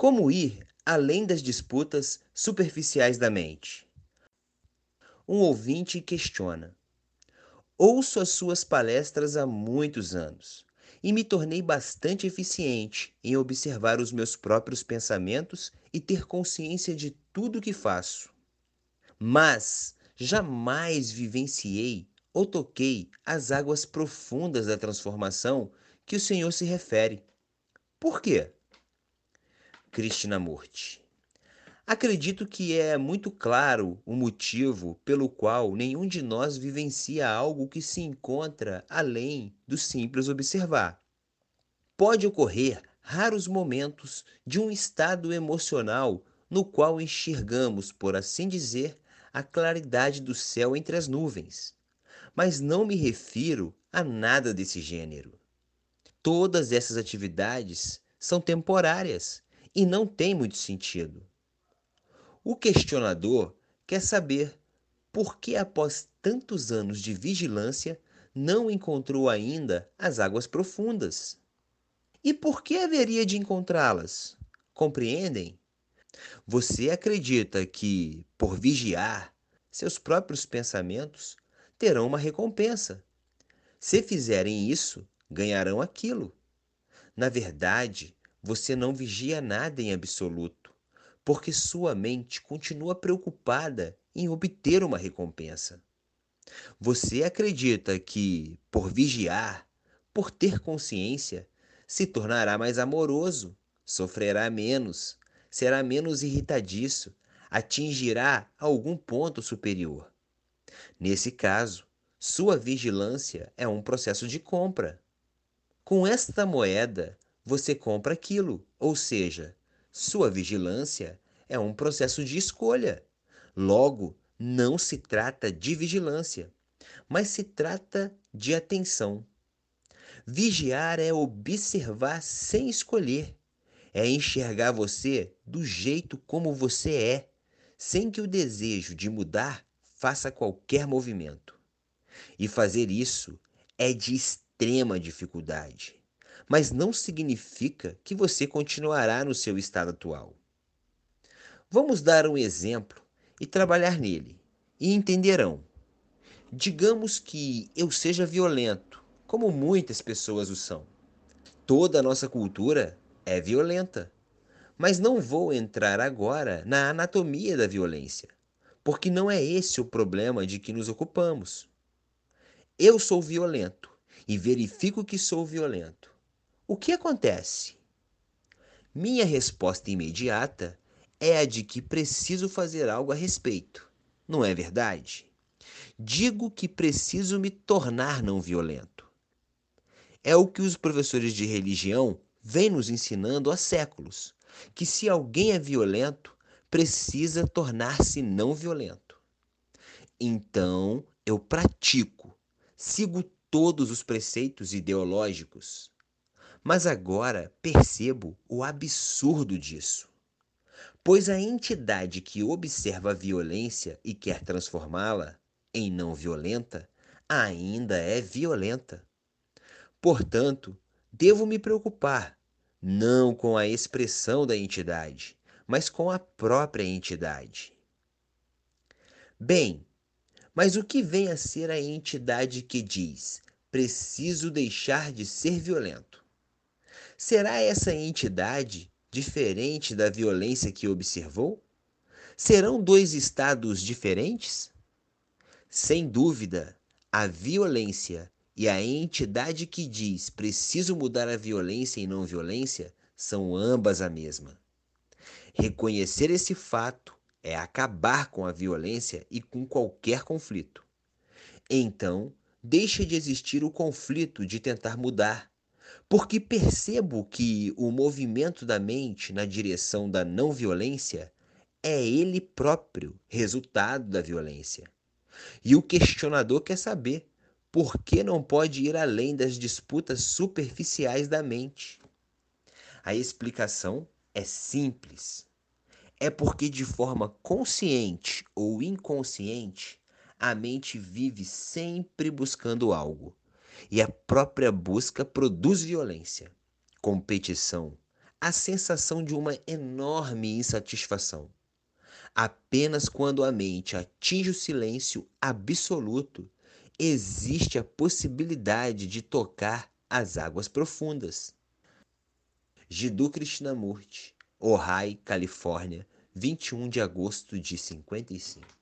Como ir além das disputas superficiais da mente? Um ouvinte questiona. Ouço as suas palestras há muitos anos e me tornei bastante eficiente em observar os meus próprios pensamentos e ter consciência de tudo o que faço. Mas jamais vivenciei ou toquei as águas profundas da transformação que o Senhor se refere. Por quê? Krishnamurti. Acredito que é muito claro o motivo pelo qual nenhum de nós vivencia algo que se encontra além do simples observar. Pode ocorrer raros momentos de um estado emocional no qual enxergamos, por assim dizer, a claridade do céu entre as nuvens. Mas não me refiro a nada desse gênero. Todas essas atividades são temporárias e não têm muito sentido. O questionador quer saber por que, após tantos anos de vigilância, não encontrou ainda as águas profundas. E por que haveria de encontrá-las? Compreendem? Você acredita que, por vigiar seus próprios pensamentos, terão uma recompensa. Se fizerem isso, ganharão aquilo. Na verdade, você não vigia nada em absoluto, porque sua mente continua preocupada em obter uma recompensa. Você acredita que, por vigiar, por ter consciência, se tornará mais amoroso, sofrerá menos, será menos irritadiço, atingirá algum ponto superior. Nesse caso, sua vigilância é um processo de compra. Com esta moeda, você compra aquilo, ou seja, sua vigilância é um processo de escolha. Logo, não se trata de vigilância, mas se trata de atenção. Vigiar é observar sem escolher, é enxergar você do jeito como você é, sem que o desejo de mudar faça qualquer movimento. E fazer isso é de extrema dificuldade, mas não significa que você continuará no seu estado atual. Vamos dar um exemplo e trabalhar nele, e entenderão. Digamos que eu seja violento, como muitas pessoas o são. Toda a nossa cultura é violenta. Mas não vou entrar agora na anatomia da violência, porque não é esse o problema de que nos ocupamos. Eu sou violento e verifico que sou violento. O que acontece? Minha resposta imediata é a de que preciso fazer algo a respeito, não é verdade? Digo que preciso me tornar não violento. É o que os professores de religião vêm nos ensinando há séculos que se alguém é violento, precisa tornar-se não violento. Então, eu pratico, sigo todos os preceitos ideológicos. Mas agora percebo o absurdo disso. Pois a entidade que observa a violência e quer transformá-la em não violenta ainda é violenta. Portanto, devo me preocupar não com a expressão da entidade, mas com a própria entidade. Bem, mas o que vem a ser a entidade que diz: preciso deixar de ser violento? Será essa entidade diferente da violência que observou? Serão dois estados diferentes? Sem dúvida, a violência e a entidade que diz preciso mudar a violência e não violência são ambas a mesma. Reconhecer esse fato é acabar com a violência e com qualquer conflito. Então, deixa de existir o conflito de tentar mudar, porque percebo que o movimento da mente na direção da não violência é ele próprio resultado da violência. E o questionador quer saber por que não pode ir além das disputas superficiais da mente? A explicação é simples. É porque, de forma consciente ou inconsciente, a mente vive sempre buscando algo, e a própria busca produz violência, competição, a sensação de uma enorme insatisfação. Apenas quando a mente atinge o silêncio absoluto, existe a possibilidade de tocar as águas profundas. Jiddu Krishnamurti, Ojai, Califórnia, 21 de agosto de 55.